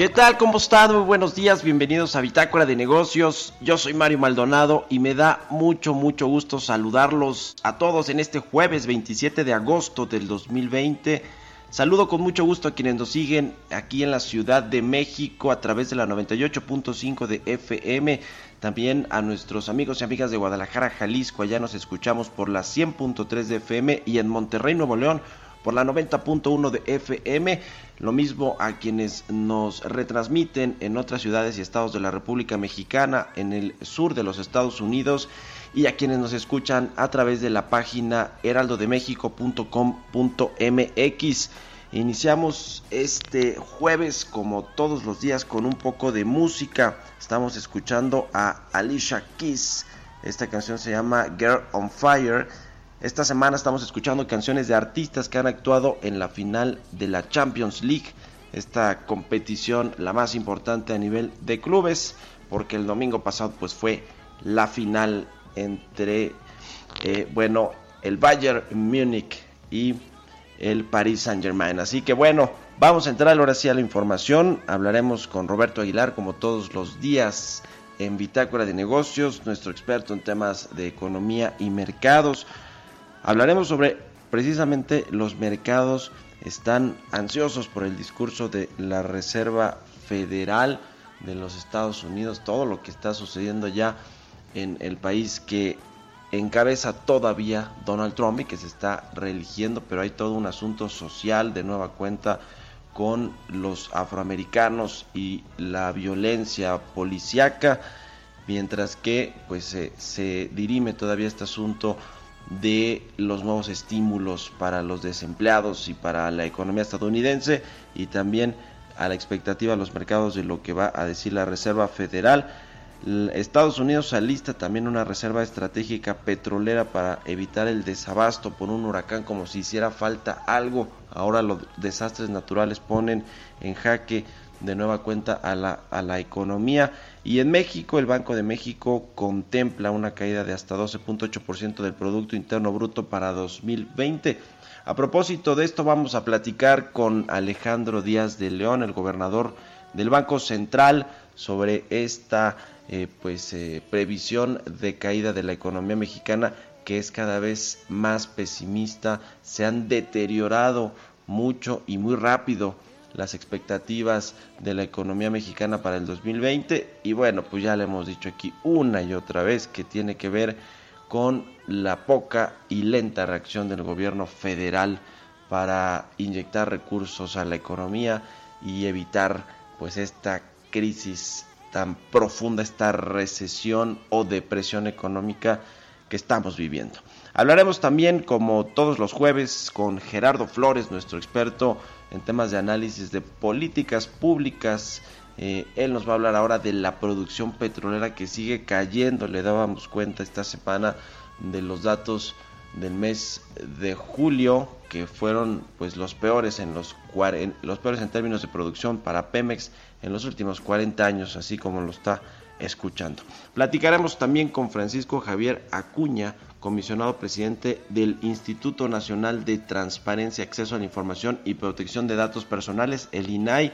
¿Qué tal? ¿Cómo están? Muy buenos días, bienvenidos a Bitácora de Negocios. Yo soy Mario Maldonado y me da mucho, mucho gusto saludarlos a todos en este jueves 27 de agosto del 2020. Saludo con mucho gusto a quienes nos siguen aquí en la Ciudad de México a través de la 98.5 de FM. También a nuestros amigos y amigas de Guadalajara, Jalisco. Allá nos escuchamos por la 100.3 de FM y en Monterrey, Nuevo León por la 90.1 de FM. Lo mismo a quienes nos retransmiten en otras ciudades y estados de la República Mexicana, en el sur de los Estados Unidos y a quienes nos escuchan a través de la página heraldodemexico.com.mx. Iniciamos este jueves como todos los días con un poco de música. Estamos escuchando a Alicia Keys. Esta canción se llama Girl on Fire esta semana estamos escuchando canciones de artistas que han actuado en la final de la Champions League, esta competición la más importante a nivel de clubes, porque el domingo pasado pues fue la final entre, eh, bueno, el Bayern Múnich y el Paris Saint Germain. Así que bueno, vamos a entrar ahora sí a la información. Hablaremos con Roberto Aguilar como todos los días en Bitácora de Negocios, nuestro experto en temas de economía y mercados. Hablaremos sobre precisamente los mercados. Están ansiosos por el discurso de la Reserva Federal de los Estados Unidos, todo lo que está sucediendo ya en el país que encabeza todavía Donald Trump y que se está reeligiendo, pero hay todo un asunto social de nueva cuenta con los afroamericanos y la violencia policíaca, mientras que pues se, se dirime todavía este asunto de los nuevos estímulos para los desempleados y para la economía estadounidense y también a la expectativa de los mercados de lo que va a decir la Reserva Federal. Estados Unidos alista también una reserva estratégica petrolera para evitar el desabasto por un huracán como si hiciera falta algo. Ahora los desastres naturales ponen en jaque de nueva cuenta a la, a la economía. Y en México, el Banco de México contempla una caída de hasta 12.8% del Producto Interno Bruto para 2020. A propósito de esto, vamos a platicar con Alejandro Díaz de León, el gobernador del Banco Central, sobre esta eh, pues, eh, previsión de caída de la economía mexicana que es cada vez más pesimista. Se han deteriorado mucho y muy rápido las expectativas de la economía mexicana para el 2020 y bueno, pues ya le hemos dicho aquí una y otra vez que tiene que ver con la poca y lenta reacción del gobierno federal para inyectar recursos a la economía y evitar pues esta crisis tan profunda, esta recesión o depresión económica que estamos viviendo. Hablaremos también, como todos los jueves, con Gerardo Flores, nuestro experto en temas de análisis de políticas públicas. Eh, él nos va a hablar ahora de la producción petrolera que sigue cayendo. Le dábamos cuenta esta semana de los datos del mes de julio que fueron pues los peores en los los peores en términos de producción para Pemex en los últimos 40 años, así como lo está escuchando. Platicaremos también con Francisco Javier Acuña, comisionado presidente del Instituto Nacional de Transparencia, Acceso a la Información y Protección de Datos Personales, el INAI.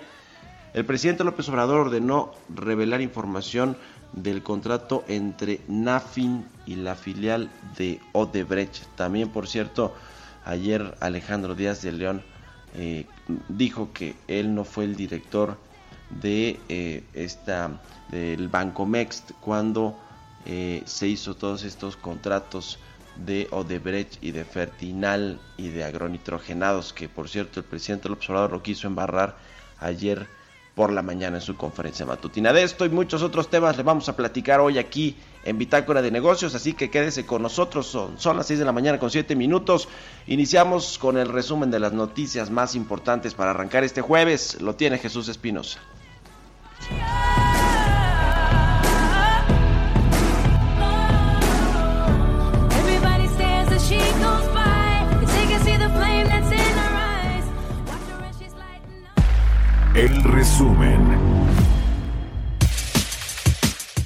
El presidente López Obrador ordenó revelar información del contrato entre Nafin y la filial de Odebrecht. También, por cierto, ayer Alejandro Díaz de León eh, dijo que él no fue el director de eh, esta del Banco Mext cuando eh, se hizo todos estos contratos de Odebrecht y de Fertinal y de agronitrogenados que por cierto el presidente López Obrador lo quiso embarrar ayer por la mañana en su conferencia matutina. De esto y muchos otros temas le vamos a platicar hoy aquí en Bitácora de Negocios, así que quédese con nosotros. Son, son las 6 de la mañana con 7 minutos. Iniciamos con el resumen de las noticias más importantes para arrancar este jueves. Lo tiene Jesús Espinosa. El resumen.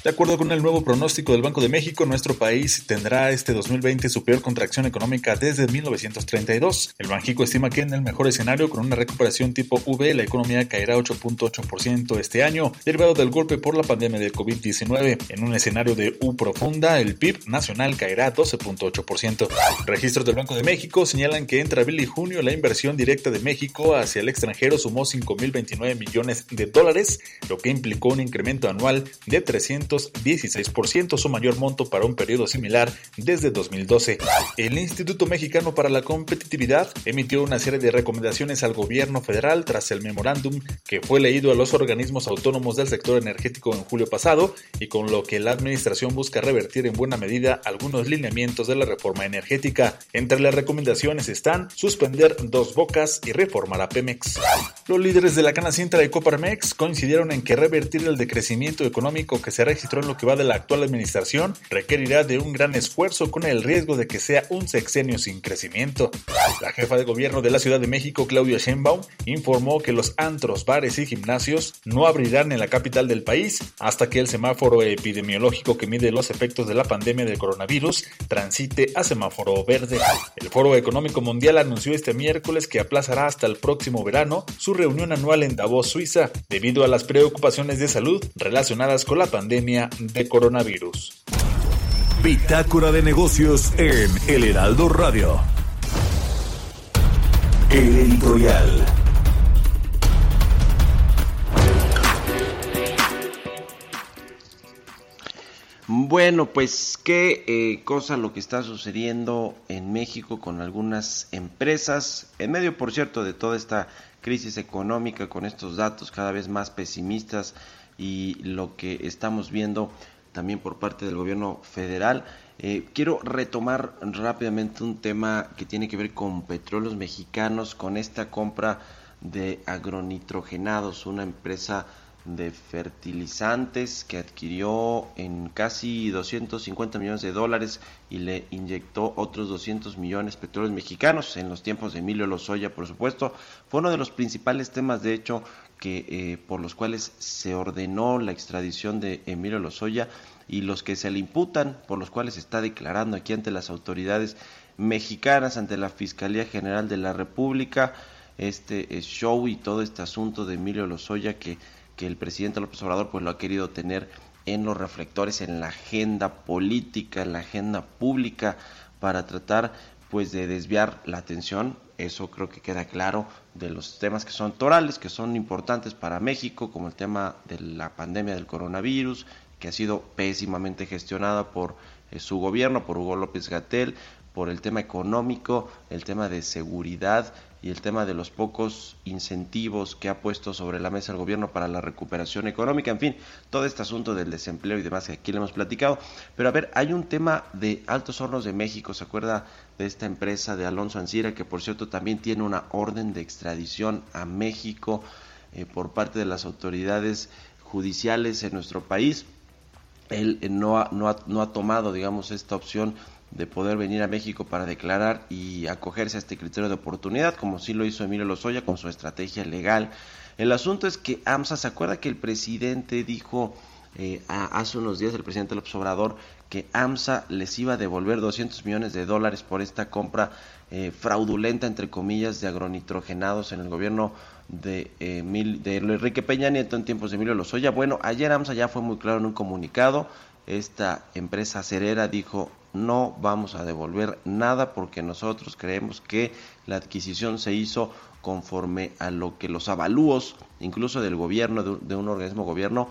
De acuerdo con el nuevo pronóstico del Banco de México, nuestro país tendrá este 2020 su peor contracción económica desde 1932. El Banjico estima que en el mejor escenario, con una recuperación tipo V, la economía caerá 8.8% este año, derivado del golpe por la pandemia de COVID-19. En un escenario de U profunda, el PIB nacional caerá 12.8%. Registros del Banco de México señalan que entre abril y junio la inversión directa de México hacia el extranjero sumó 5.029 millones de dólares, lo que implicó un incremento anual de 300 16%, su mayor monto para un periodo similar desde 2012. El Instituto Mexicano para la Competitividad emitió una serie de recomendaciones al gobierno federal tras el memorándum que fue leído a los organismos autónomos del sector energético en julio pasado y con lo que la administración busca revertir en buena medida algunos lineamientos de la reforma energética. Entre las recomendaciones están suspender dos bocas y reformar a Pemex. Los líderes de la Canacintra y Coparmex coincidieron en que revertir el decrecimiento económico que se registró en lo que va de la actual administración requerirá de un gran esfuerzo con el riesgo de que sea un sexenio sin crecimiento. La jefa de gobierno de la Ciudad de México, Claudia Sheinbaum, informó que los antros, bares y gimnasios no abrirán en la capital del país hasta que el semáforo epidemiológico que mide los efectos de la pandemia del coronavirus transite a semáforo verde. El Foro Económico Mundial anunció este miércoles que aplazará hasta el próximo verano su reunión anual en Davos, Suiza, debido a las preocupaciones de salud relacionadas con la pandemia de coronavirus. Bitácora de negocios en El Heraldo Radio. El editorial. Bueno, pues qué eh, cosa lo que está sucediendo en México con algunas empresas, en medio, por cierto, de toda esta crisis económica, con estos datos cada vez más pesimistas y lo que estamos viendo también por parte del gobierno federal. Eh, quiero retomar rápidamente un tema que tiene que ver con petróleos mexicanos, con esta compra de agronitrogenados, una empresa de fertilizantes que adquirió en casi 250 millones de dólares y le inyectó otros 200 millones petróleos mexicanos en los tiempos de Emilio Lozoya, por supuesto. Fue uno de los principales temas, de hecho, que eh, por los cuales se ordenó la extradición de Emilio Lozoya y los que se le imputan, por los cuales está declarando aquí ante las autoridades mexicanas, ante la Fiscalía General de la República, este eh, show y todo este asunto de Emilio Lozoya que, que el presidente López Obrador pues lo ha querido tener en los reflectores, en la agenda política, en la agenda pública, para tratar pues de desviar la atención, eso creo que queda claro, de los temas que son torales, que son importantes para México, como el tema de la pandemia del coronavirus, que ha sido pésimamente gestionada por eh, su gobierno, por Hugo López Gatel, por el tema económico, el tema de seguridad, y el tema de los pocos incentivos que ha puesto sobre la mesa el gobierno para la recuperación económica, en fin, todo este asunto del desempleo y demás que aquí le hemos platicado. Pero a ver, hay un tema de Altos Hornos de México, ¿se acuerda de esta empresa de Alonso Ancira, que por cierto también tiene una orden de extradición a México eh, por parte de las autoridades judiciales en nuestro país? Él eh, no, no, no ha tomado, digamos, esta opción de poder venir a México para declarar y acogerse a este criterio de oportunidad, como sí lo hizo Emilio Lozoya con su estrategia legal. El asunto es que AMSA se acuerda que el presidente dijo eh, hace unos días, el presidente López Obrador, que AMSA les iba a devolver 200 millones de dólares por esta compra eh, fraudulenta, entre comillas, de agronitrogenados en el gobierno de, eh, de Enrique Peña Nieto en tiempos de Emilio Lozoya. Bueno, ayer AMSA ya fue muy claro en un comunicado. Esta empresa cerera dijo no vamos a devolver nada porque nosotros creemos que la adquisición se hizo conforme a lo que los avalúos, incluso del gobierno, de un organismo gobierno,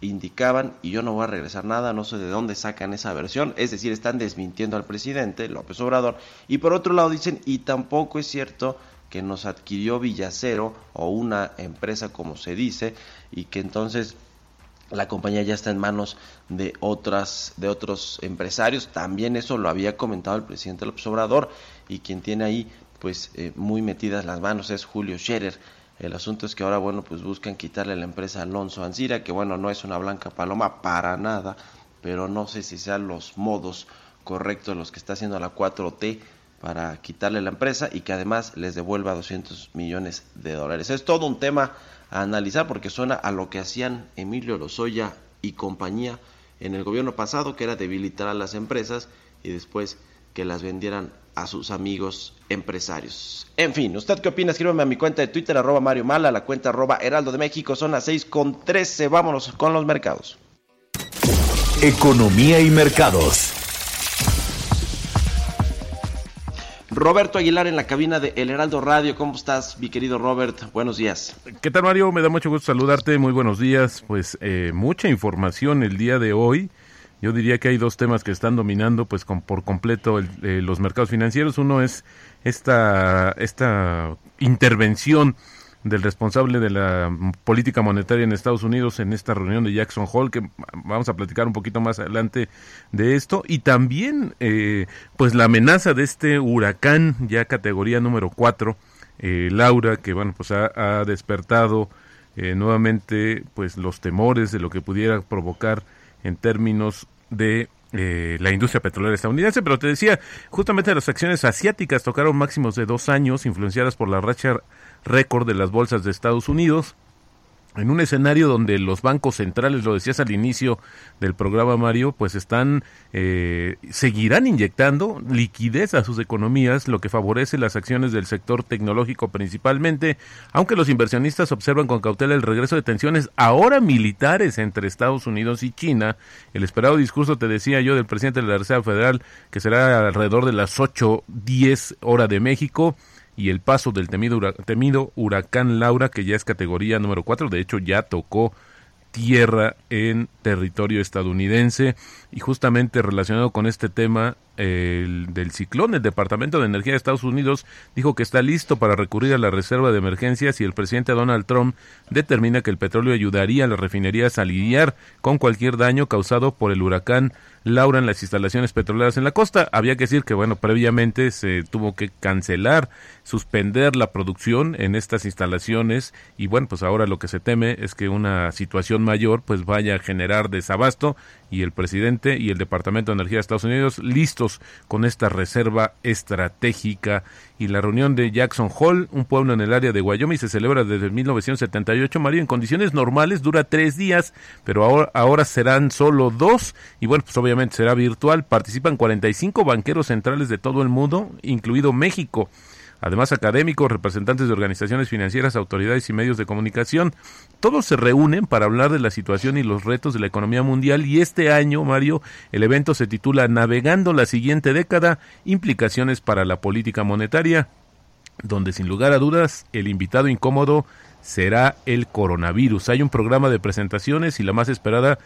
indicaban, y yo no voy a regresar nada, no sé de dónde sacan esa versión, es decir, están desmintiendo al presidente López Obrador, y por otro lado dicen, y tampoco es cierto que nos adquirió Villacero o una empresa como se dice, y que entonces la compañía ya está en manos de otras de otros empresarios también eso lo había comentado el presidente López Obrador y quien tiene ahí pues eh, muy metidas las manos es Julio Scherer el asunto es que ahora, bueno, pues buscan quitarle la empresa Alonso Ancira, que bueno, no es una blanca paloma para nada, pero no sé si sean los modos correctos los que está haciendo la 4T para quitarle la empresa y que además les devuelva 200 millones de dólares. Es todo un tema a analizar porque suena a lo que hacían Emilio Lozoya y compañía en el gobierno pasado, que era debilitar a las empresas y después que las vendieran a sus amigos empresarios. En fin, ¿usted qué opina? Escríbeme a mi cuenta de Twitter, arroba Mario Mala, la cuenta arroba Heraldo de México, son las 6 con 13. Vámonos con los mercados. Economía y mercados. Roberto Aguilar en la cabina de El Heraldo Radio. ¿Cómo estás, mi querido Robert? Buenos días. ¿Qué tal, Mario? Me da mucho gusto saludarte. Muy buenos días. Pues eh, mucha información el día de hoy. Yo diría que hay dos temas que están dominando pues con, por completo eh, los mercados financieros. Uno es esta, esta intervención del responsable de la política monetaria en Estados Unidos en esta reunión de Jackson Hole, que vamos a platicar un poquito más adelante de esto, y también eh, pues la amenaza de este huracán ya categoría número 4, eh, Laura, que bueno pues ha, ha despertado nuevamente pues los temores de lo que pudiera provocar en términos de eh, la industria petrolera estadounidense, pero te decía, justamente las acciones asiáticas tocaron máximos de dos años, influenciadas por la racha récord de las bolsas de Estados Unidos, en un escenario donde los bancos centrales, lo decías al inicio del programa Mario, pues están, eh, seguirán inyectando liquidez a sus economías, lo que favorece las acciones del sector tecnológico principalmente, aunque los inversionistas observan con cautela el regreso de tensiones ahora militares entre Estados Unidos y China. El esperado discurso, te decía yo, del presidente de la Reserva Federal, que será alrededor de las 8.10 hora de México, y el paso del temido, temido huracán Laura, que ya es categoría número 4, de hecho ya tocó tierra en territorio estadounidense y justamente relacionado con este tema el, del ciclón, el Departamento de Energía de Estados Unidos dijo que está listo para recurrir a la reserva de emergencia si el presidente Donald Trump determina que el petróleo ayudaría a las refinerías a lidiar con cualquier daño causado por el huracán Laura en las instalaciones petroleras en la costa. Había que decir que, bueno, previamente se tuvo que cancelar, suspender la producción en estas instalaciones y, bueno, pues ahora lo que se teme es que una situación mayor pues vaya a generar desabasto y el presidente y el Departamento de Energía de Estados Unidos listos con esta reserva estratégica y la reunión de Jackson Hole, un pueblo en el área de Wyoming, se celebra desde 1978, Mario, en condiciones normales dura tres días, pero ahora, ahora serán solo dos y bueno, pues obviamente será virtual, participan 45 banqueros centrales de todo el mundo, incluido México. Además, académicos, representantes de organizaciones financieras, autoridades y medios de comunicación, todos se reúnen para hablar de la situación y los retos de la economía mundial y este año, Mario, el evento se titula Navegando la siguiente década, implicaciones para la política monetaria, donde sin lugar a dudas el invitado incómodo será el coronavirus. Hay un programa de presentaciones y la más esperada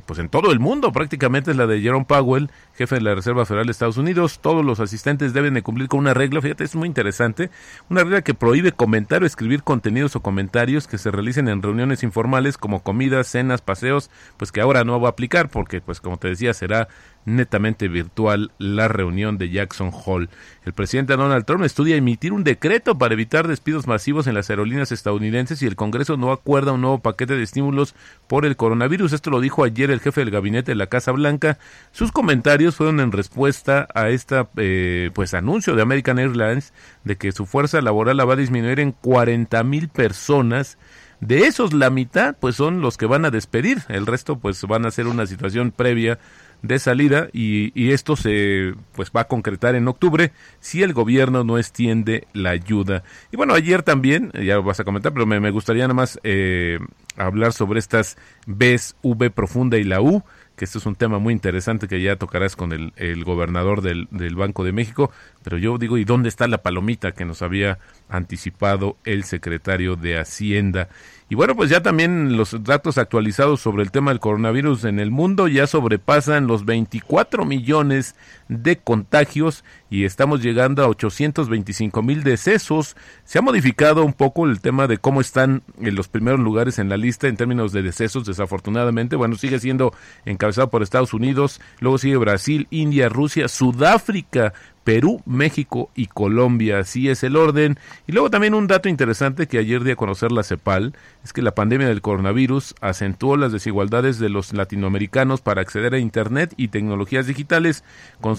pues en todo el mundo prácticamente es la de Jerome Powell, jefe de la Reserva Federal de Estados Unidos. Todos los asistentes deben de cumplir con una regla, fíjate, es muy interesante, una regla que prohíbe comentar o escribir contenidos o comentarios que se realicen en reuniones informales como comidas, cenas, paseos, pues que ahora no va a aplicar porque, pues como te decía, será netamente virtual la reunión de Jackson Hall. El presidente Donald Trump estudia emitir un decreto para evitar despidos masivos en las aerolíneas estadounidenses y el Congreso no acuerda un nuevo paquete de estímulos por el coronavirus. Esto lo dijo ayer el jefe del gabinete de la Casa Blanca. Sus comentarios fueron en respuesta a este pues anuncio de American Airlines de que su fuerza laboral la va a disminuir en 40 mil personas. De esos, la mitad, pues son los que van a despedir. El resto, pues van a ser una situación previa de salida y, esto se pues va a concretar en octubre si el gobierno no extiende la ayuda. Y bueno, ayer también, ya lo vas a comentar, pero me, me gustaría nada más eh, hablar sobre estas Bs, V profunda y la U que esto es un tema muy interesante que ya tocarás con el, el gobernador del, del, Banco de México, pero yo digo, ¿y dónde está la palomita que nos había anticipado el secretario de Hacienda? Y bueno, pues ya también los datos actualizados sobre el tema del coronavirus en el mundo ya sobrepasan los 24 millones de contagios y estamos llegando a 825 mil decesos. Se ha modificado un poco el tema de cómo están en los primeros lugares en la lista en términos de decesos, desafortunadamente. Bueno, sigue siendo encabezado por Estados Unidos, luego sigue Brasil, India, Rusia, Sudáfrica, Perú, México y Colombia. Así es el orden. Y luego también un dato interesante que ayer di a conocer la CEPAL es que la pandemia del coronavirus acentuó las desigualdades de los latinoamericanos para acceder a Internet y tecnologías digitales,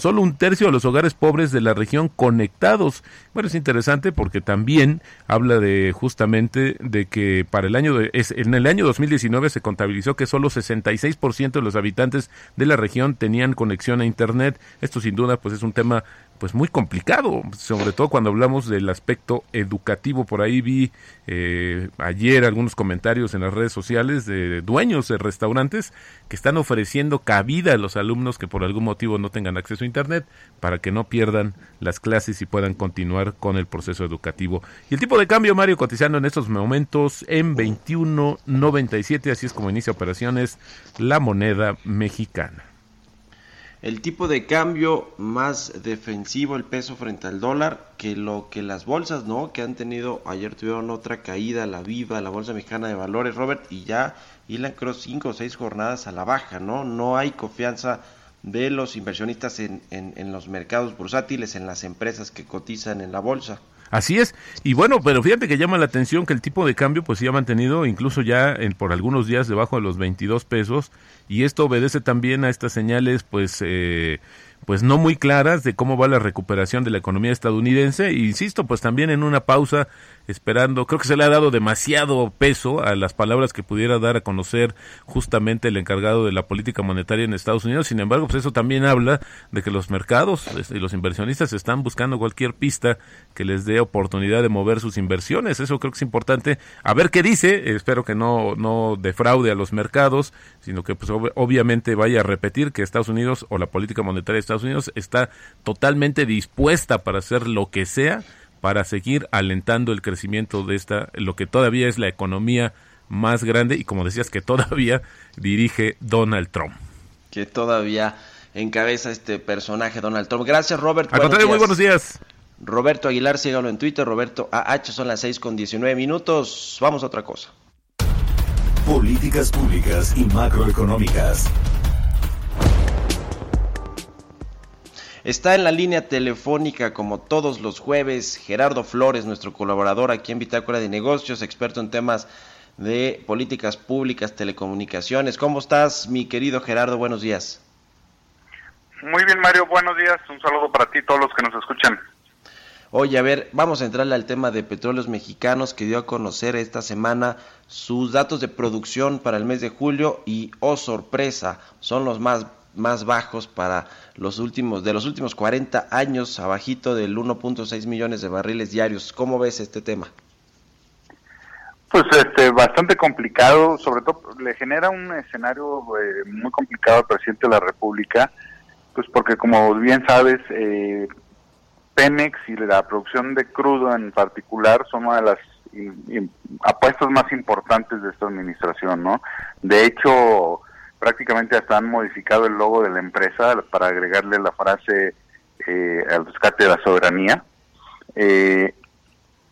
solo un tercio de los hogares pobres de la región conectados. Bueno, es interesante porque también habla de justamente de que para el año es, en el año 2019 se contabilizó que solo 66% de los habitantes de la región tenían conexión a Internet. Esto sin duda pues es un tema pues muy complicado, sobre todo cuando hablamos del aspecto educativo. Por ahí vi eh, ayer algunos comentarios en las redes sociales de dueños de restaurantes que están ofreciendo cabida a los alumnos que por algún motivo no tengan acceso a Internet para que no pierdan las clases y puedan continuar con el proceso educativo. Y el tipo de cambio, Mario, cotizando en estos momentos en 21.97, así es como inicia operaciones la moneda mexicana el tipo de cambio más defensivo el peso frente al dólar que lo que las bolsas, ¿no? Que han tenido, ayer tuvieron otra caída, la Viva, la Bolsa Mexicana de Valores, Robert, y ya Ilan Cross cinco o seis jornadas a la baja, ¿no? No hay confianza de los inversionistas en, en, en los mercados bursátiles, en las empresas que cotizan en la bolsa. Así es. Y bueno, pero fíjate que llama la atención que el tipo de cambio pues se ha mantenido incluso ya en, por algunos días debajo de los 22 pesos y esto obedece también a estas señales pues eh, pues no muy claras de cómo va la recuperación de la economía estadounidense e insisto pues también en una pausa esperando, creo que se le ha dado demasiado peso a las palabras que pudiera dar a conocer justamente el encargado de la política monetaria en Estados Unidos. Sin embargo, pues eso también habla de que los mercados y los inversionistas están buscando cualquier pista que les dé oportunidad de mover sus inversiones. Eso creo que es importante. A ver qué dice. Espero que no, no defraude a los mercados, sino que pues obviamente vaya a repetir que Estados Unidos o la política monetaria de Estados Unidos está totalmente dispuesta para hacer lo que sea para seguir alentando el crecimiento de esta, lo que todavía es la economía más grande y como decías que todavía dirige Donald Trump. Que todavía encabeza este personaje Donald Trump. Gracias Robert. Al contrario, muy buenos días. Roberto Aguilar, sígalo en Twitter, Roberto AH, son las 6 con 19 minutos. Vamos a otra cosa. Políticas públicas y macroeconómicas. Está en la línea telefónica como todos los jueves Gerardo Flores, nuestro colaborador aquí en Bitácora de Negocios, experto en temas de políticas públicas, telecomunicaciones. ¿Cómo estás, mi querido Gerardo? Buenos días. Muy bien, Mario. Buenos días. Un saludo para ti y todos los que nos escuchan. Oye, a ver, vamos a entrarle al tema de petróleos mexicanos que dio a conocer esta semana sus datos de producción para el mes de julio y, oh sorpresa, son los más más bajos para los últimos de los últimos 40 años, abajito del 1.6 millones de barriles diarios. ¿Cómo ves este tema? Pues este bastante complicado, sobre todo le genera un escenario eh, muy complicado al presidente de la República, pues porque como bien sabes, eh, Pemex y la producción de crudo en particular son una de las apuestas más importantes de esta administración, ¿no? De hecho, prácticamente hasta han modificado el logo de la empresa para agregarle la frase eh, al rescate de la soberanía. Eh,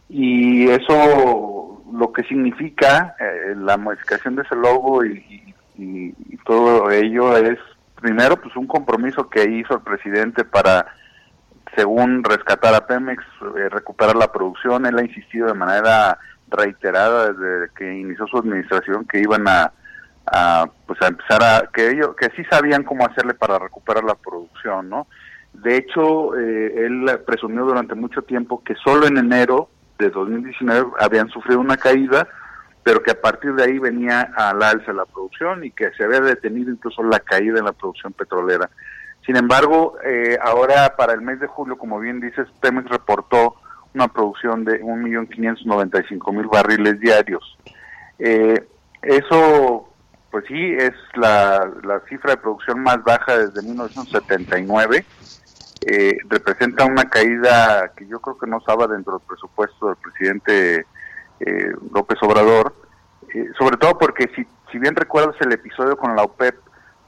y eso lo que significa eh, la modificación de ese logo y, y, todo ello es primero pues un compromiso que hizo el presidente para según rescatar a Pemex, recuperar la producción. Él ha insistido de manera reiterada desde que inició su administración que iban a a pues a empezar a que ellos que sí sabían cómo hacerle para recuperar la producción no de hecho eh, él presumió durante mucho tiempo que solo en enero de 2019 habían sufrido una caída pero que a partir de ahí venía al alza la producción y que se había detenido incluso la caída en la producción petrolera. Sin embargo, eh, ahora para el mes de julio, como bien dices, Pemex reportó una producción de 1.595.000 barriles diarios. Eh, eso, pues sí, es la, cifra de producción más baja desde 1979. Eh, representa una caída que yo creo que no estaba dentro del presupuesto del presidente eh, López Obrador, eh, sobre todo porque si, si bien recuerdas el episodio con la OPEP,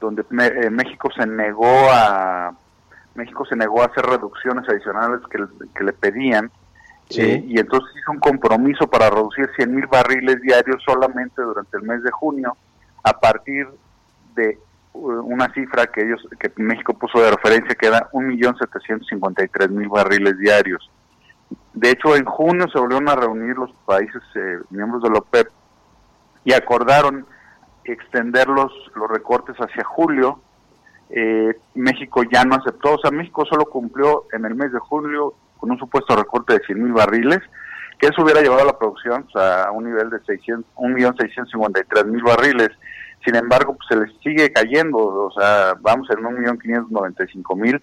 donde México se negó a México se negó a hacer reducciones adicionales que, le pedían, y entonces hizo un compromiso para reducir 100 mil barriles diarios solamente durante el mes de junio, a partir de una cifra que ellos que México puso de referencia que era 1.753.000 barriles diarios. De hecho, en junio se volvieron a reunir los países eh, miembros de la OPEP y acordaron extender los, los recortes hacia julio. Eh, México ya no aceptó, o sea, México solo cumplió en el mes de julio con un supuesto recorte de 100.000 barriles, que eso hubiera llevado a la producción a un nivel de 1.653.000 barriles sin embargo, pues, se les sigue cayendo, o sea, vamos en 1.595.000.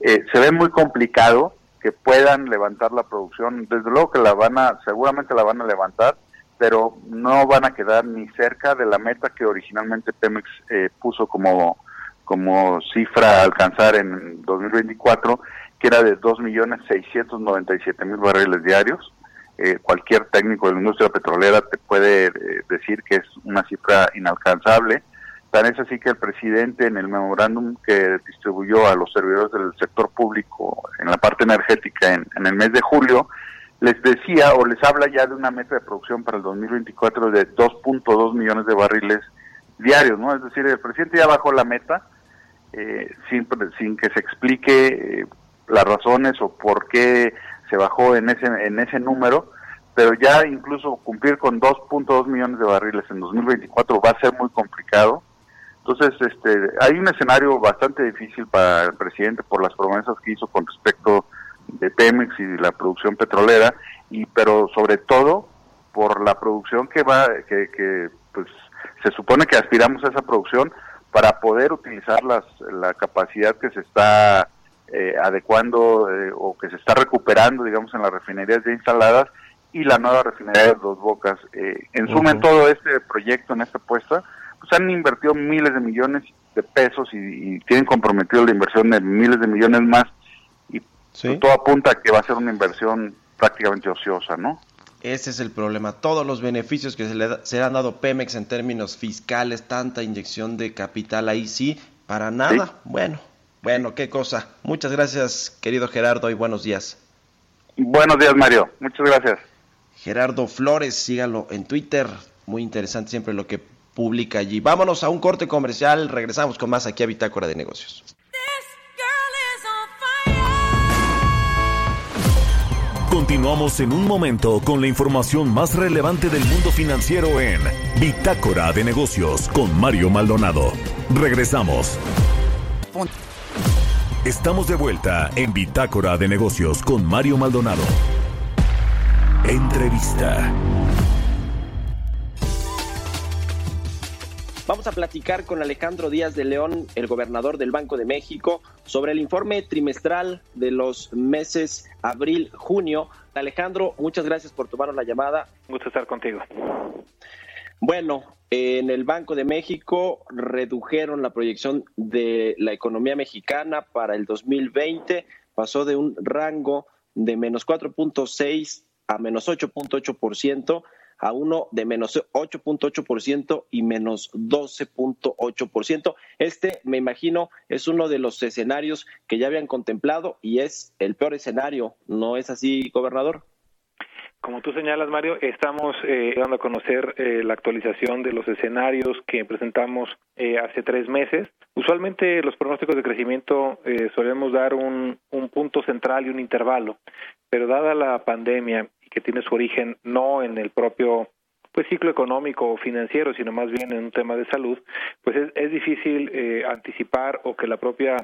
Eh, se ve muy complicado que puedan levantar la producción. Desde luego que la van a, seguramente la van a levantar, pero no van a quedar ni cerca de la meta que originalmente Pemex eh, puso como, como cifra a alcanzar en 2024, que era de 2.697.000 barriles diarios. Eh, cualquier técnico de la industria petrolera te puede eh, decir que es una cifra inalcanzable. Tan es así que el presidente en el memorándum que distribuyó a los servidores del sector público en la parte energética en, el mes de julio, les decía o les habla ya de una meta de producción para el 2024 de 2.2 millones de barriles diarios, ¿no? Es decir, el presidente ya bajó la meta eh, sin, sin que se explique las razones o por qué se bajó en ese, en ese número, pero ya incluso cumplir con 2.2 millones de barriles en 2024 va a ser muy complicado. Entonces, este, hay un escenario bastante difícil para el presidente por las promesas que hizo con respecto de Pemex y la producción petrolera, y pero sobre todo por la producción que va, que, que pues se supone que aspiramos a esa producción para poder utilizar las, la capacidad que se está eh, adecuando eh, o que se está recuperando, digamos, en las refinerías ya instaladas y la nueva refinería de Dos Bocas. Eh, en suma, en todo este proyecto, en esta apuesta, pues han invertido miles de millones de pesos y, tienen comprometido la inversión de miles de millones más y pues, todo apunta a que va a ser una inversión prácticamente ociosa, ¿no? Ese es el problema. Todos los beneficios que se le, se han dado Pemex en términos fiscales, tanta inyección de capital ahí sí, para nada. Bueno, bueno, qué cosa. Muchas gracias, querido Gerardo, y buenos días. Buenos días, Mario. Muchas gracias. Gerardo Flores, sígalo en Twitter. Muy interesante siempre lo que publica allí. Vámonos a un corte comercial. Regresamos con más aquí a Bitácora de Negocios. Continuamos en un momento con la información más relevante del mundo financiero en Bitácora de Negocios con Mario Maldonado. Regresamos. Estamos de vuelta en Bitácora de Negocios con Mario Maldonado. Entrevista. Vamos a platicar con Alejandro Díaz de León, el gobernador del Banco de México, sobre el informe trimestral de los meses abril-junio. Alejandro, muchas gracias por tomar la llamada. Un gusto estar contigo. Bueno, en el Banco de México redujeron la proyección de la economía mexicana para el 2020, pasó de un rango de menos 4.6 a menos 8.8% a uno de menos 8.8% y menos 12.8%. Este, me imagino, es uno de los escenarios que ya habían contemplado y es el peor escenario. ¿No es así, gobernador? Como tú señalas, Mario, estamos eh, dando a conocer eh, la actualización de los escenarios que presentamos eh, hace tres meses. Usualmente los pronósticos de crecimiento eh, solemos dar un, un punto central y un intervalo, pero dada la pandemia que tiene su origen no en el propio pues ciclo económico o financiero, sino más bien en un tema de salud, pues es, es difícil eh, anticipar o que la propia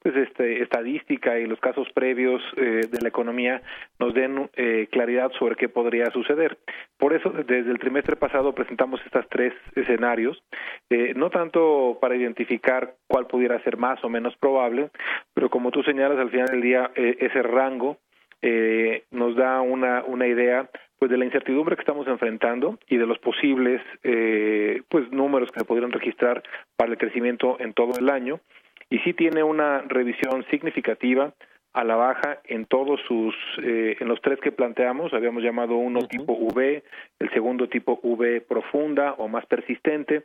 pues este, estadística y los casos previos eh, de la economía nos den eh, claridad sobre qué podría suceder. Por eso, desde el trimestre pasado presentamos estos tres escenarios, eh, no tanto para identificar cuál pudiera ser más o menos probable, pero como tú señalas, al final del día ese rango nos da una, una idea pues de la incertidumbre que estamos enfrentando y de los posibles pues números que se podrían registrar para el crecimiento en todo el año y sí tiene una revisión significativa a la baja en todos sus, eh, en los tres que planteamos, habíamos llamado uno tipo V, el segundo tipo V profunda o más persistente,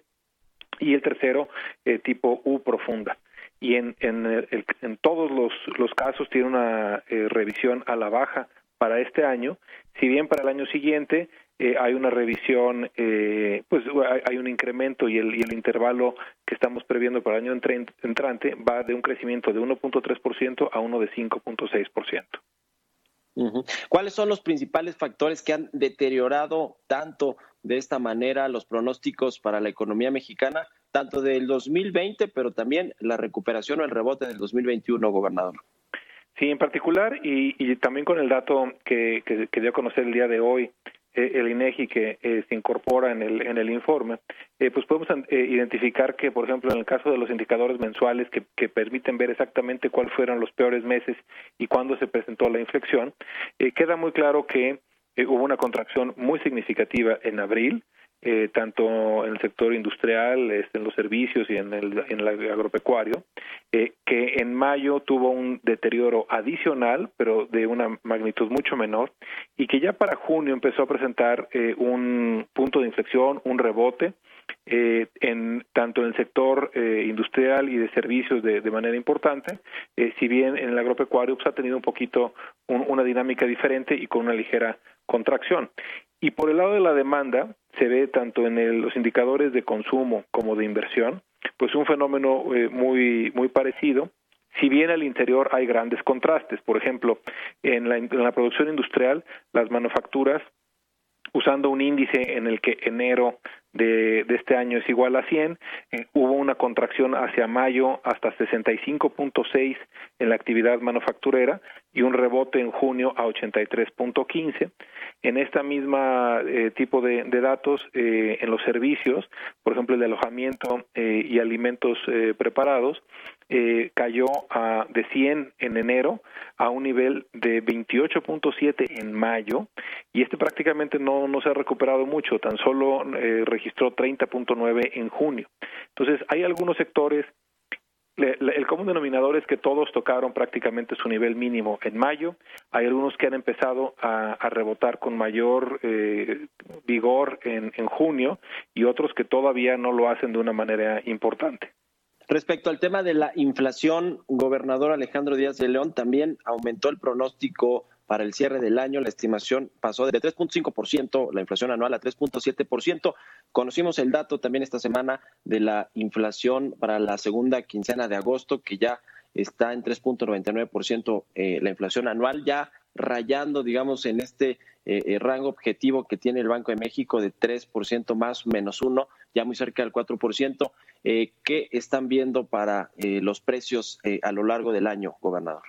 y el tercero eh, tipo U profunda. Y en, en, en todos los, los casos tiene una eh, revisión a la baja para este año, si bien para el año siguiente eh, hay una revisión, eh, pues hay, un incremento y el, y el intervalo que estamos previendo para el año entrante va de un crecimiento de 1.3% a uno de 5.6%. ¿Cuáles son los principales factores que han deteriorado tanto de esta manera los pronósticos para la economía mexicana, tanto del 2020, pero también la recuperación o el rebote del 2021, gobernador? Sí, en particular, y, y también con el dato que, que, dio a conocer el día de hoy, el INEGI que eh, se incorpora en el, en el informe, eh, pues podemos identificar que, por ejemplo, en el caso de los indicadores mensuales que, que permiten ver exactamente cuáles fueron los peores meses y cuándo se presentó la inflexión, queda muy claro que hubo una contracción muy significativa en abril, eh, tanto en el sector industrial, este, en los servicios y en el, agropecuario, eh, que en mayo tuvo un deterioro adicional, pero de una magnitud mucho menor, y que ya para junio empezó a presentar eh, un punto de inflexión, un rebote, eh, en tanto en el sector eh, industrial y de servicios de, manera importante, eh, si bien en el agropecuario pues, ha tenido un poquito una dinámica diferente y con una ligera contracción. Y por el lado de la demanda, se ve tanto en los indicadores de consumo como de inversión, pues un fenómeno eh, muy, muy parecido. Si bien al interior hay grandes contrastes, por ejemplo, en la, en la producción industrial, las manufacturas usando un índice en el que enero de, de este año es igual a 100, eh, hubo una contracción hacia mayo hasta 65.6 en la actividad manufacturera y un rebote en junio a 83.15. En esta misma eh, tipo de, datos, eh, en los servicios, por ejemplo, el de alojamiento eh, y alimentos eh, preparados, eh, cayó a, de 100 en enero a un nivel de 28.7 en mayo y este prácticamente no, no se ha recuperado mucho, tan solo eh, registró 30.9 en junio. Entonces, hay algunos sectores el común denominador es que todos tocaron prácticamente su nivel mínimo en mayo. Hay algunos que han empezado a, a rebotar con mayor eh, vigor en, en junio y otros que todavía no lo hacen de una manera importante. Respecto al tema de la inflación, gobernador Alejandro Díaz de León también aumentó el pronóstico para el cierre del año. La estimación pasó de 3.5%, la inflación anual, a 3.7%. Conocimos el dato también esta semana de la inflación para la segunda quincena de agosto, que ya está en 3.99% eh, la inflación anual, ya rayando, digamos, en este eh, eh, rango objetivo que tiene el Banco de México de 3% más menos uno, ya muy cerca del 4%. Eh, ¿Qué están viendo para eh, los precios a lo largo del año, gobernador?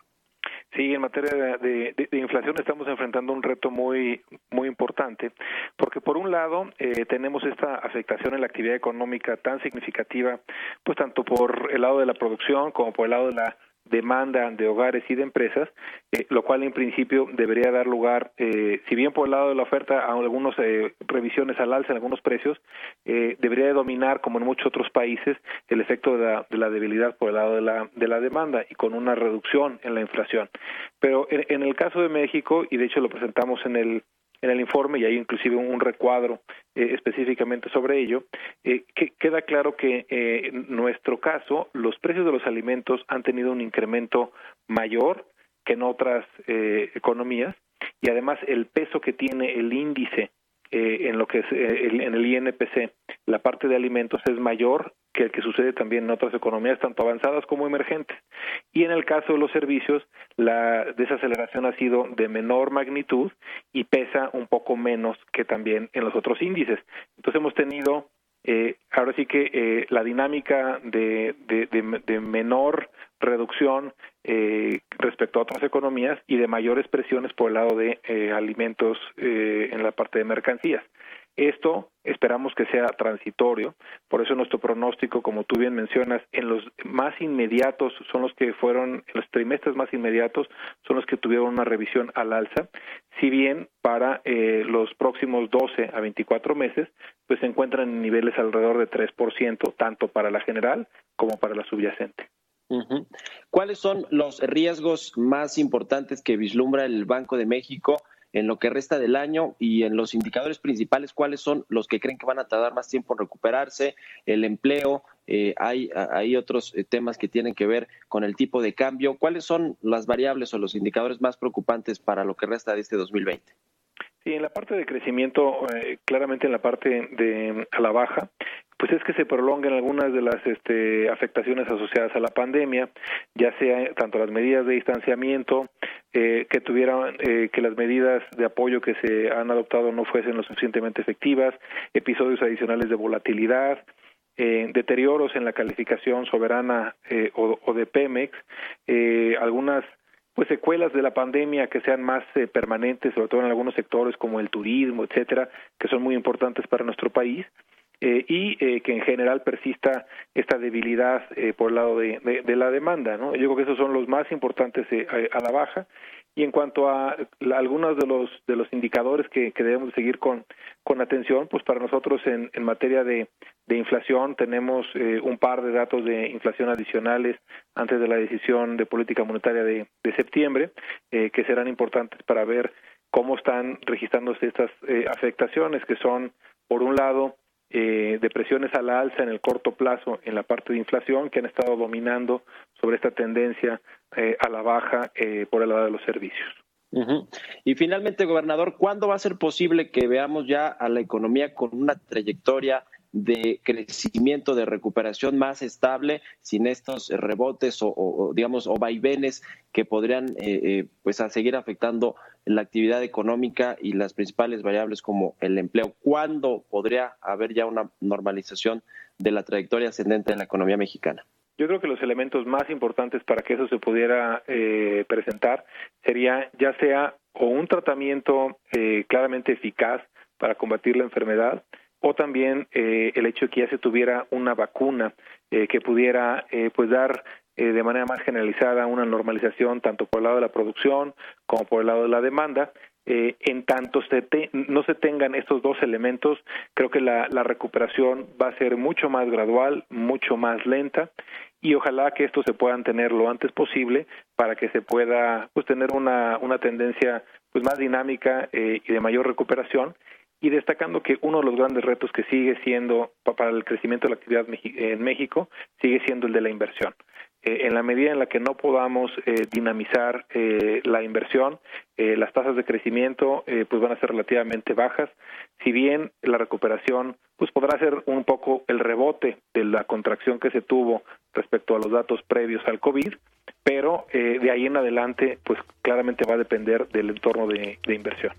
Sí, en materia de, inflación estamos enfrentando un reto muy muy importante, porque por un lado eh, tenemos esta afectación en la actividad económica tan significativa, pues tanto por el lado de la producción como por el lado de la demanda de hogares y de empresas, eh, lo cual en principio debería dar lugar, eh, si bien por el lado de la oferta, a algunas eh, revisiones al alza en algunos precios, eh, debería de dominar, como en muchos otros países, el efecto de la, de la, debilidad por el lado de la, de la demanda y con una reducción en la inflación. Pero en, en el caso de México, y de hecho lo presentamos en el en el informe y hay inclusive un recuadro eh, específicamente sobre ello, eh, que queda claro que eh, en nuestro caso los precios de los alimentos han tenido un incremento mayor que en otras eh, economías y además el peso que tiene el índice eh, en lo que es eh, en el INPC, la parte de alimentos es mayor que el que sucede también en otras economías, tanto avanzadas como emergentes. Y en el caso de los servicios, la desaceleración ha sido de menor magnitud y pesa un poco menos que también en los otros índices. Entonces hemos tenido eh, ahora sí que eh, la dinámica de, de, menor reducción eh, respecto a otras economías y de mayores presiones por el lado de alimentos en la parte de mercancías. Esto esperamos que sea transitorio, por eso nuestro pronóstico, como tú bien mencionas, en los más inmediatos son los que fueron, en los trimestres más inmediatos son los que tuvieron una revisión al alza, si bien para eh, los próximos 12 a 24 meses, pues se encuentran en niveles alrededor de 3%, tanto para la general como para la subyacente. ¿Cuáles son los riesgos más importantes que vislumbra el Banco de México en lo que resta del año y en los indicadores principales, cuáles son los que creen que van a tardar más tiempo en recuperarse, el empleo, eh, hay, hay otros eh, temas que tienen que ver con el tipo de cambio. ¿Cuáles son las variables o los indicadores más preocupantes para lo que resta de este 2020? Sí, en la parte de crecimiento, eh, claramente en la parte de a la baja, pues es que se prolonguen algunas de las este, afectaciones asociadas a la pandemia, ya sea tanto las medidas de distanciamiento, eh, que tuvieran eh, que las medidas de apoyo que se han adoptado no fuesen lo suficientemente efectivas, episodios adicionales de volatilidad, eh, deterioros en la calificación soberana eh, o, o, de Pemex, eh, algunas pues secuelas de la pandemia que sean más eh, permanentes, sobre todo en algunos sectores como el turismo, etcétera, que son muy importantes para nuestro país eh, y eh, que en general persista esta debilidad eh, por el lado de, de, la demanda. ¿no? Yo creo que esos son los más importantes eh, a, a, la baja. Y en cuanto a la, algunos de los de los indicadores que, que debemos seguir con, con atención, pues para nosotros en, en materia de, de inflación tenemos eh, un par de datos de inflación adicionales antes de la decisión de política monetaria de, de septiembre, eh, que serán importantes para ver cómo están registrándose estas afectaciones, que son, por un lado, eh, de a la alza en el corto plazo en la parte de inflación que han estado dominando sobre esta tendencia eh, a la baja eh, por el lado de los servicios. Y finalmente, gobernador, ¿cuándo va a ser posible que veamos ya a la economía con una trayectoria de crecimiento, de recuperación más estable, sin estos rebotes o, digamos, o vaivenes que podrían eh, eh, pues a seguir afectando la actividad económica y las principales variables como el empleo. ¿Cuándo podría haber ya una normalización de la trayectoria ascendente en la economía mexicana? Yo creo que los elementos más importantes para que eso se pudiera eh, presentar sería ya sea o un tratamiento eh, claramente eficaz para combatir la enfermedad, o también eh, el hecho de que ya se tuviera una vacuna eh, que pudiera eh, pues dar eh, de manera más generalizada una normalización tanto por el lado de la producción como por el lado de la demanda. Eh, en tanto se te, no se tengan estos dos elementos, creo que la, la recuperación va a ser mucho más gradual, mucho más lenta y ojalá que estos se puedan tener lo antes posible para que se pueda pues tener una, una tendencia pues más dinámica eh, y de mayor recuperación y destacando que uno de los grandes retos que sigue siendo para el crecimiento de la actividad en México sigue siendo el de la inversión. Eh, en la medida en la que no podamos eh, dinamizar eh, la inversión, eh, las tasas de crecimiento eh, pues van a ser relativamente bajas. Si bien la recuperación pues podrá ser un poco el rebote de la contracción que se tuvo respecto a los datos previos al COVID, pero de ahí en adelante pues claramente va a depender del entorno de inversión.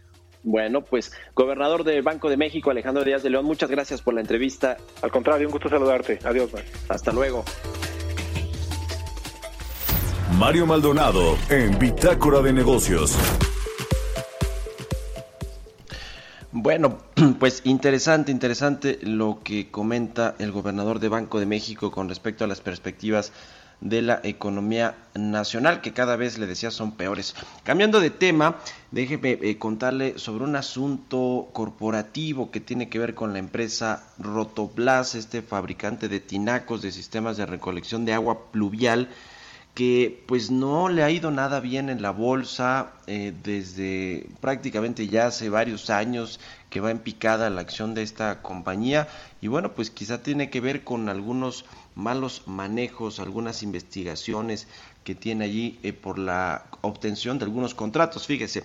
Bueno, pues gobernador del Banco de México, Alejandro Díaz de León, muchas gracias por la entrevista. Al contrario, un gusto saludarte. Adiós. Man. Hasta luego. Mario Maldonado en Bitácora de Negocios. Bueno, pues interesante, interesante lo que comenta el gobernador de Banco de México con respecto a las perspectivas de la economía nacional, que cada vez le decía son peores. Cambiando de tema, déjeme eh, contarle sobre un asunto corporativo que tiene que ver con la empresa Rotoplas, este fabricante de tinacos de sistemas de recolección de agua pluvial que pues no le ha ido nada bien en la bolsa eh, desde prácticamente ya hace varios años que va en picada la acción de esta compañía y bueno pues quizá tiene que ver con algunos malos manejos, algunas investigaciones que tiene allí eh, por la obtención de algunos contratos. Fíjese,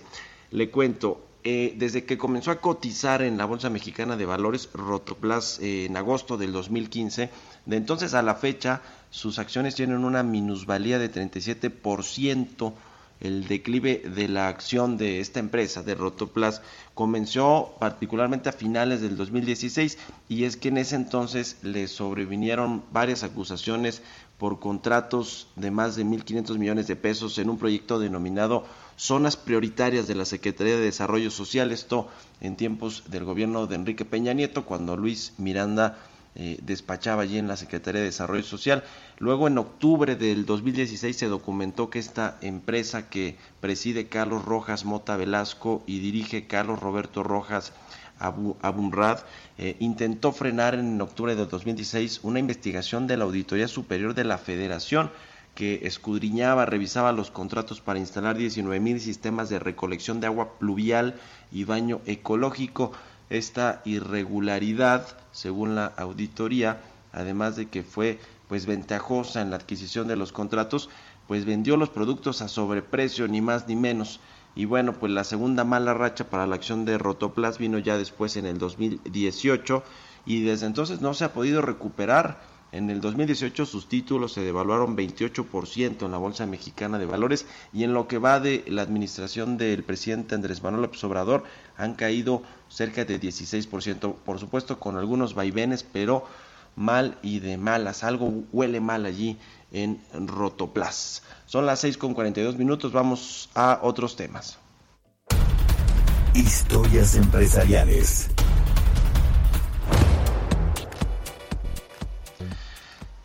le cuento, eh, desde que comenzó a cotizar en la Bolsa Mexicana de Valores Rotoplas eh, en agosto del 2015, de entonces a la fecha sus acciones tienen una minusvalía de 37% el declive de la acción de esta empresa, de Rotoplas, comenzó particularmente a finales del 2016 y es que en ese entonces le sobrevinieron varias acusaciones por contratos de más de 1.500 millones de pesos en un proyecto denominado Zonas Prioritarias de la Secretaría de Desarrollo Social, esto en tiempos del gobierno de Enrique Peña Nieto, cuando Luis Miranda eh, despachaba allí en la Secretaría de Desarrollo Social. Luego, en octubre del 2016, se documentó que esta empresa que preside Carlos Rojas Mota Velasco y dirige Carlos Roberto Rojas Abunrad, eh, intentó frenar en octubre del 2016 una investigación de la Auditoría Superior de la Federación que escudriñaba, revisaba los contratos para instalar 19 mil sistemas de recolección de agua pluvial y baño ecológico esta irregularidad, según la auditoría, además de que fue pues ventajosa en la adquisición de los contratos, pues vendió los productos a sobreprecio, ni más ni menos. Y bueno, pues la segunda mala racha para la acción de Rotoplas vino ya después en el 2018 y desde entonces no se ha podido recuperar en el 2018 sus títulos se devaluaron 28% en la Bolsa Mexicana de Valores y en lo que va de la administración del presidente Andrés Manuel López Obrador han caído cerca de 16%, por supuesto con algunos vaivenes, pero mal y de malas, algo huele mal allí en Rotoplas. Son las 6 con 42 minutos, vamos a otros temas. Historias empresariales.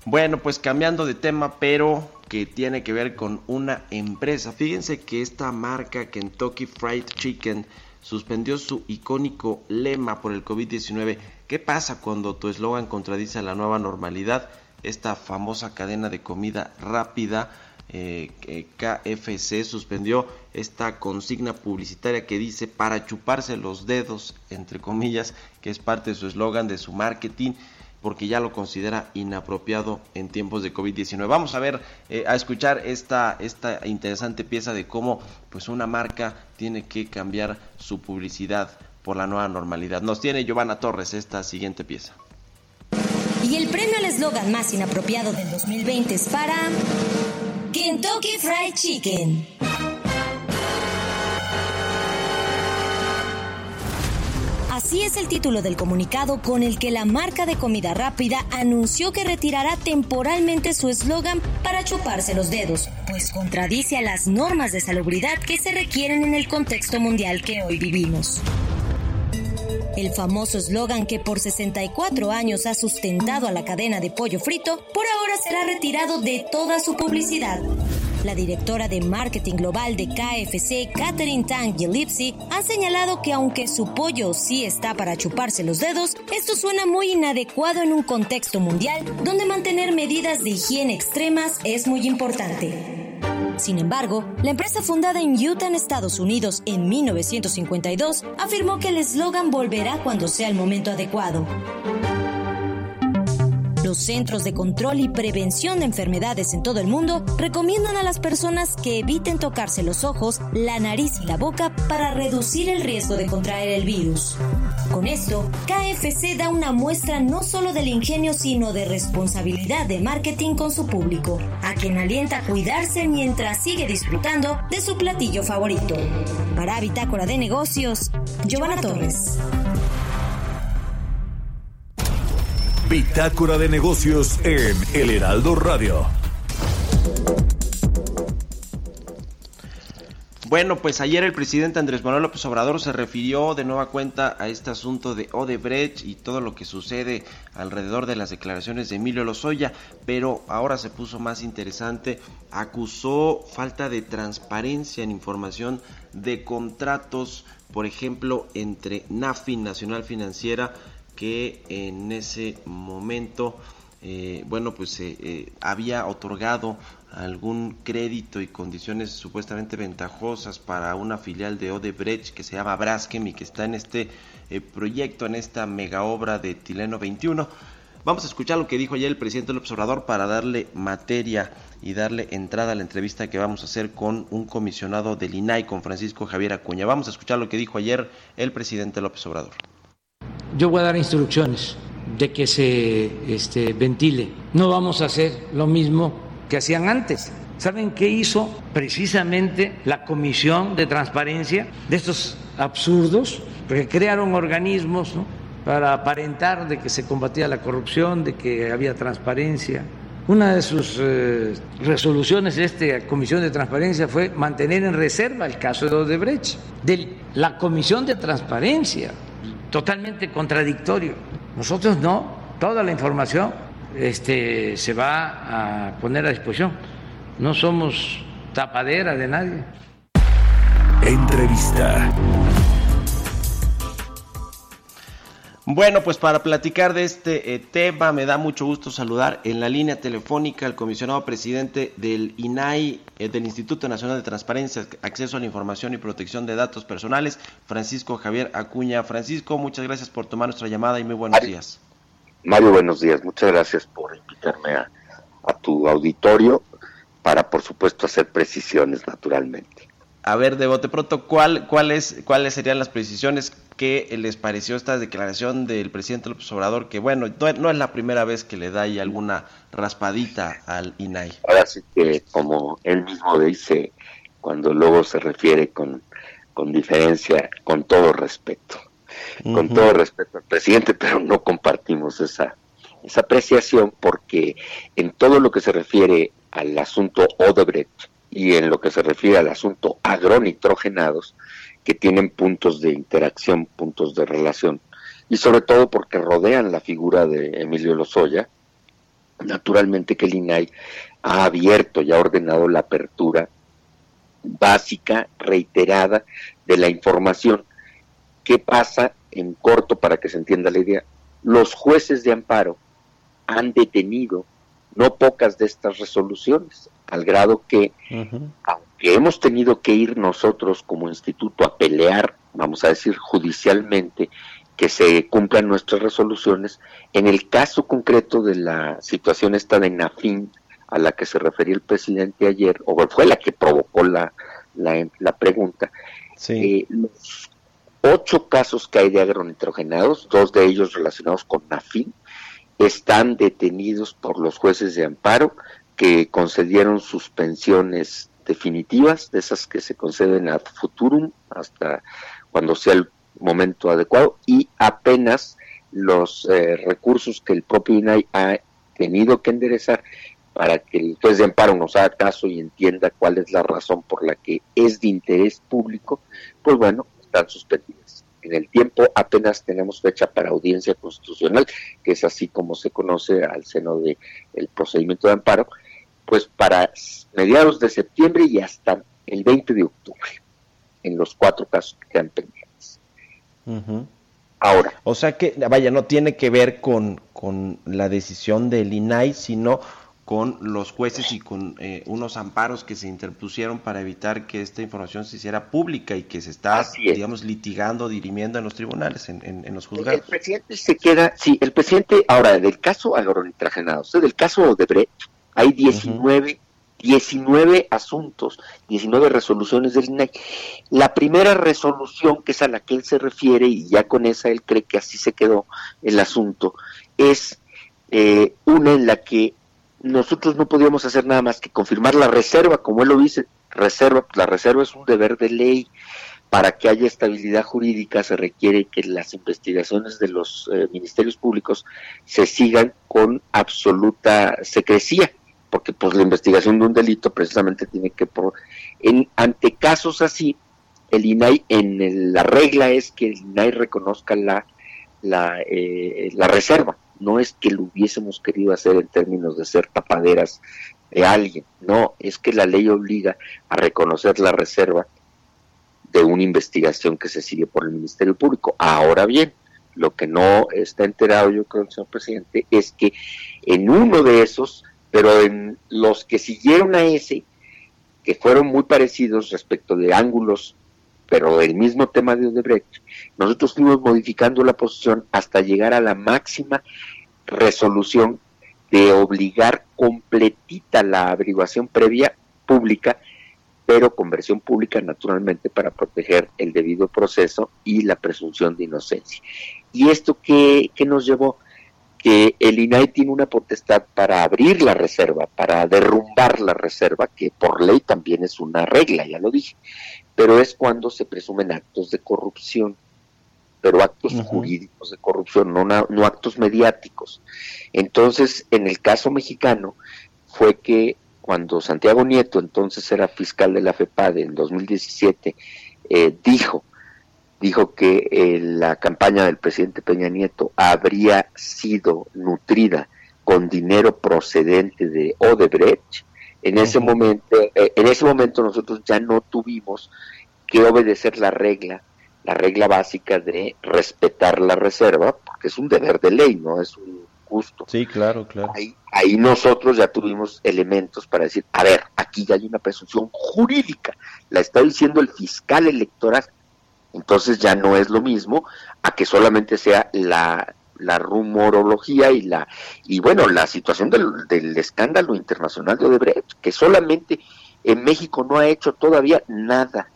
Bueno, pues cambiando de tema, pero que tiene que ver con una empresa. Fíjense que esta marca Kentucky Fried Chicken suspendió su icónico lema por el COVID-19. ¿Qué pasa cuando tu eslogan contradice la nueva normalidad? Esta famosa cadena de comida rápida, eh, KFC, suspendió esta consigna publicitaria que dice para chuparse los dedos, entre comillas, que es parte de su eslogan, de su marketing porque ya lo considera inapropiado en tiempos de COVID-19. Vamos a ver, eh, a escuchar esta, esta interesante pieza de cómo pues una marca tiene que cambiar su publicidad por la nueva normalidad. Nos tiene Giovanna Torres esta siguiente pieza. Y el premio al eslogan más inapropiado del 2020 es para Kentucky Fried Chicken. Así es el título del comunicado con el que la marca de comida rápida anunció que retirará temporalmente su eslogan para chuparse los dedos, pues contradice a las normas de salubridad que se requieren en el contexto mundial que hoy vivimos. El famoso eslogan que por 64 años ha sustentado a la cadena de pollo frito, por ahora será retirado de toda su publicidad. La directora de marketing global de KFC, Catherine Tang Gillespie, ha señalado que aunque su pollo sí está para chuparse los dedos, esto suena muy inadecuado en un contexto mundial donde mantener medidas de higiene extremas es muy importante. Sin embargo, la empresa fundada en Utah, en Estados Unidos, en 1952, afirmó que el eslogan volverá cuando sea el momento adecuado. Los Centros de Control y Prevención de Enfermedades en todo el mundo recomiendan a las personas que eviten tocarse los ojos, la nariz y la boca para reducir el riesgo de contraer el virus. Con esto, KFC da una muestra no solo del ingenio, sino de responsabilidad de marketing con su público, a quien alienta a cuidarse mientras sigue disfrutando de su platillo favorito. Para Bitácora de Negocios, Giovanna Torres. Bitácora de negocios en El Heraldo Radio. Bueno, pues ayer el presidente Andrés Manuel López Obrador se refirió de nueva cuenta a este asunto de Odebrecht y todo lo que sucede alrededor de las declaraciones de Emilio Lozoya, pero ahora se puso más interesante, acusó falta de transparencia en información de contratos, por ejemplo, entre NAFI, Nacional Financiera, que en ese momento, eh, bueno, pues eh, había otorgado algún crédito y condiciones supuestamente ventajosas para una filial de Odebrecht que se llama Braskem y que está en este eh, proyecto, en esta mega obra de Tileno 21. Vamos a escuchar lo que dijo ayer el presidente del observador para darle materia y darle entrada a la entrevista que vamos a hacer con un comisionado del INAI, con Francisco Javier Acuña. Vamos a escuchar lo que dijo ayer el presidente López Obrador yo voy a dar instrucciones de que se este, ventile. No vamos a hacer lo mismo que hacían antes, ¿Saben qué hizo precisamente la Comisión de Transparencia de estos absurdos? Porque crearon organismos para aparentar de que se combatía la corrupción, de que había transparencia. Una de sus eh, resoluciones de esta Comisión de Transparencia fue mantener en reserva el caso de Odebrecht, de la Comisión de Transparencia, totalmente contradictorio. Nosotros no, toda la información este, se va a poner a disposición no somos tapadera de nadie. Entrevista. Bueno, pues para platicar de este eh, tema me da mucho gusto saludar en la línea telefónica al comisionado presidente del INAI, eh, del Instituto Nacional de Transparencia, Acceso a la Información y Protección de Datos Personales, Francisco Javier Acuña. Francisco, muchas gracias por tomar nuestra llamada y muy buenos días. Mario, buenos días. Muchas gracias por invitarme a, a tu auditorio para, por supuesto, hacer precisiones naturalmente. A ver, de bote pronto, ¿cuál, cuáles, ¿cuáles serían las precisiones que les pareció esta declaración del presidente López Obrador? Que bueno, no, es la primera vez que le da ahí alguna raspadita al INAI. Ahora sí que, como él mismo dice, cuando luego se refiere con, con diferencia, con todo respeto, con todo respeto al presidente, pero no compartimos esa, esa apreciación porque en todo lo que se refiere al asunto Odebrecht y en lo que se refiere al asunto agronitrogenados, que tienen puntos de interacción, puntos de relación, y sobre todo porque rodean la figura de Emilio Lozoya, naturalmente que el INAI ha abierto y ha ordenado la apertura básica, reiterada, de la información. ¿Qué pasa en corto para que se entienda la idea? Los jueces de amparo han detenido no pocas de estas resoluciones, al grado que, aunque hemos tenido que ir nosotros como instituto a pelear, vamos a decir judicialmente, que se cumplan nuestras resoluciones, en el caso concreto de la situación esta de Nafin, a la que se refería el presidente ayer, o fue la que provocó la, la, pregunta, eh, los ocho casos que hay de agronitrogenados, dos de ellos relacionados con Nafin, están detenidos por los jueces de amparo que concedieron suspensiones definitivas, de esas que se conceden a futurum hasta cuando sea el momento adecuado, y apenas los eh, recursos que el propio INAI ha tenido que enderezar para que el juez de amparo nos haga caso y entienda cuál es la razón por la que es de interés público, pues bueno, están suspendidos en el tiempo apenas tenemos fecha para audiencia constitucional, que es así como se conoce al seno del el procedimiento de amparo, pues para mediados de septiembre y hasta el 20 de octubre, en los cuatro casos que quedan pendientes. Ahora. O sea que, vaya, no tiene que ver con, con la decisión del INAI, sino con los jueces y con eh, unos amparos que se interpusieron para evitar que esta información se hiciera pública y que se está, digamos, litigando, dirimiendo en los tribunales, en, los juzgados. El presidente se queda, sí, el presidente, ahora, del caso agronitragenado, o sea, del caso de Brecht, hay 19, 19 asuntos, 19 resoluciones del INAI. La primera resolución, que es a la que él se refiere, y ya con esa él cree que así se quedó el asunto, es eh, una en la que nosotros no podíamos hacer nada más que confirmar la reserva, como él lo dice, reserva, pues la reserva es un deber de ley. Para que haya estabilidad jurídica se requiere que las investigaciones de los eh, ministerios públicos se sigan con absoluta secrecía, porque pues la investigación de un delito precisamente tiene que por en ante casos así el INAI en la regla es que el INAI reconozca la la, eh, la reserva no es que lo hubiésemos querido hacer en términos de ser tapaderas de alguien, no, es que la ley obliga a reconocer la reserva de una investigación que se sigue por el Ministerio Público. Ahora bien, lo que no está enterado yo creo, señor presidente, es que en uno de esos, pero en los que siguieron a ese, que fueron muy parecidos respecto de ángulos, pero del mismo tema de Odebrecht, nosotros fuimos modificando la posición hasta llegar a la máxima resolución de obligar completita la averiguación previa pública, pero con versión pública naturalmente para proteger el debido proceso y la presunción de inocencia. ¿Y esto qué, nos llevó? Que el INAI tiene una potestad para abrir la reserva, para derrumbar la reserva, que por ley también es una regla, ya lo dije, pero es cuando se presumen actos de corrupción, pero actos jurídicos de corrupción, no, no actos mediáticos. Entonces, en el caso mexicano, fue que cuando Santiago Nieto, entonces era fiscal de la FEPADE en 2017, eh, dijo dijo que eh, la campaña del presidente Peña Nieto habría sido nutrida con dinero procedente de Odebrecht, en ese momento, eh, en ese momento nosotros ya no tuvimos que obedecer la regla, la regla básica de respetar la reserva, porque es un deber de ley, no es un gusto. Sí, claro, claro. Ahí, ahí nosotros ya tuvimos elementos para decir, a ver, aquí ya hay una presunción jurídica, la está diciendo el fiscal electoral, entonces ya no es lo mismo a que solamente sea la, rumorología y la y bueno la situación del, escándalo internacional de Odebrecht que solamente en México no ha hecho todavía nada.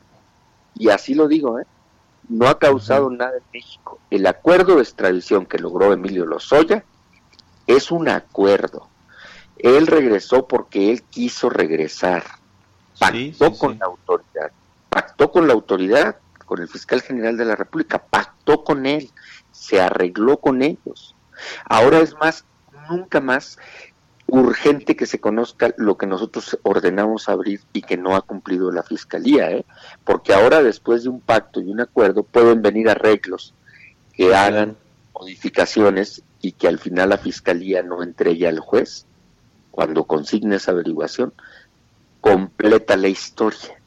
Y así lo digo ¿eh? no ha causado nada en México. El acuerdo de extradición que logró Emilio Lozoya es un acuerdo. Él regresó porque él quiso regresar. Pactó con la autoridad. Pactó con la autoridad con el fiscal general de la República, pactó con él, se arregló con ellos. Ahora es más, nunca más urgente que se conozca lo que nosotros ordenamos abrir y que no ha cumplido la fiscalía, ¿eh? porque ahora después de un pacto y un acuerdo pueden venir arreglos que hagan modificaciones y que al final la fiscalía no entregue al juez cuando consigne esa averiguación completa la historia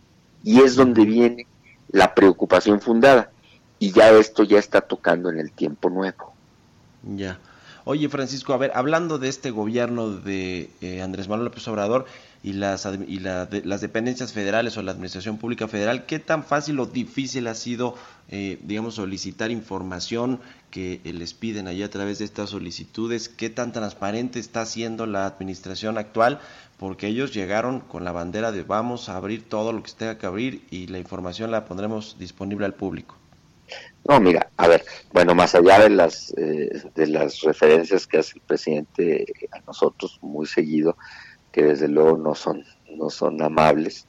y es donde viene la preocupación fundada. Y ya esto ya está tocando en el tiempo nuevo. Ya. Oye, Francisco, a ver, hablando de este gobierno de eh, Andrés Manuel López Obrador y, las, y las dependencias federales o la administración pública federal, ¿qué tan fácil o difícil ha sido, eh, digamos, solicitar información que les piden allí a través de estas solicitudes? ¿Qué tan transparente está siendo la administración actual? Porque ellos llegaron con la bandera de vamos a abrir todo lo que tenga que abrir y la información la pondremos disponible al público. No, mira, a ver, bueno, más allá de las eh, de las referencias que hace el presidente a nosotros muy seguido, que desde luego no son no son amables,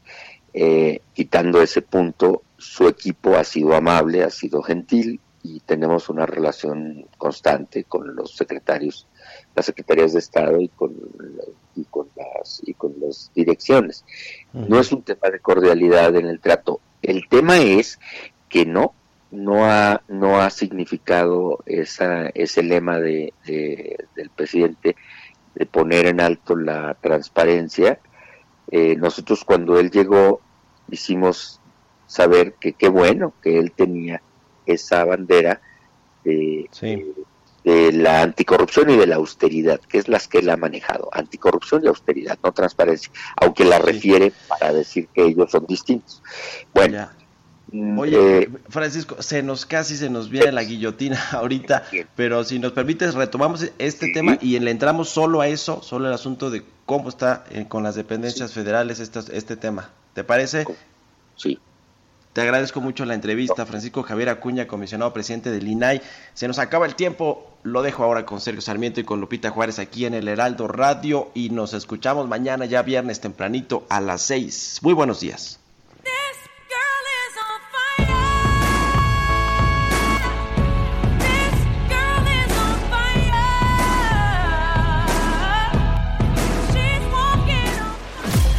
eh, quitando ese punto, su equipo ha sido amable, ha sido gentil y tenemos una relación constante con los secretarios, las secretarías de Estado y con y con las y con las direcciones. No es un tema de cordialidad en el trato. El tema es que no no ha, no ha significado esa, ese lema de, del presidente de poner en alto la transparencia. Eh, nosotros cuando él llegó hicimos saber que qué bueno que él tenía esa bandera de, de, la anticorrupción y de la austeridad, que es las que él ha manejado, anticorrupción y austeridad, no transparencia, aunque la refiere para decir que ellos son distintos. Bueno, Mm, Oye, eh, Francisco, se nos casi se nos viene la guillotina ahorita, pero si nos permites retomamos este tema y le entramos solo a eso, solo el asunto de cómo está eh, con las dependencias federales este, este tema. ¿Te parece? Sí. Te agradezco mucho la entrevista, Francisco Javier Acuña, comisionado presidente del INAI. Se nos acaba el tiempo, lo dejo ahora con Sergio Sarmiento y con Lupita Juárez aquí en el Heraldo Radio y nos escuchamos mañana ya viernes tempranito a las seis. Muy buenos días.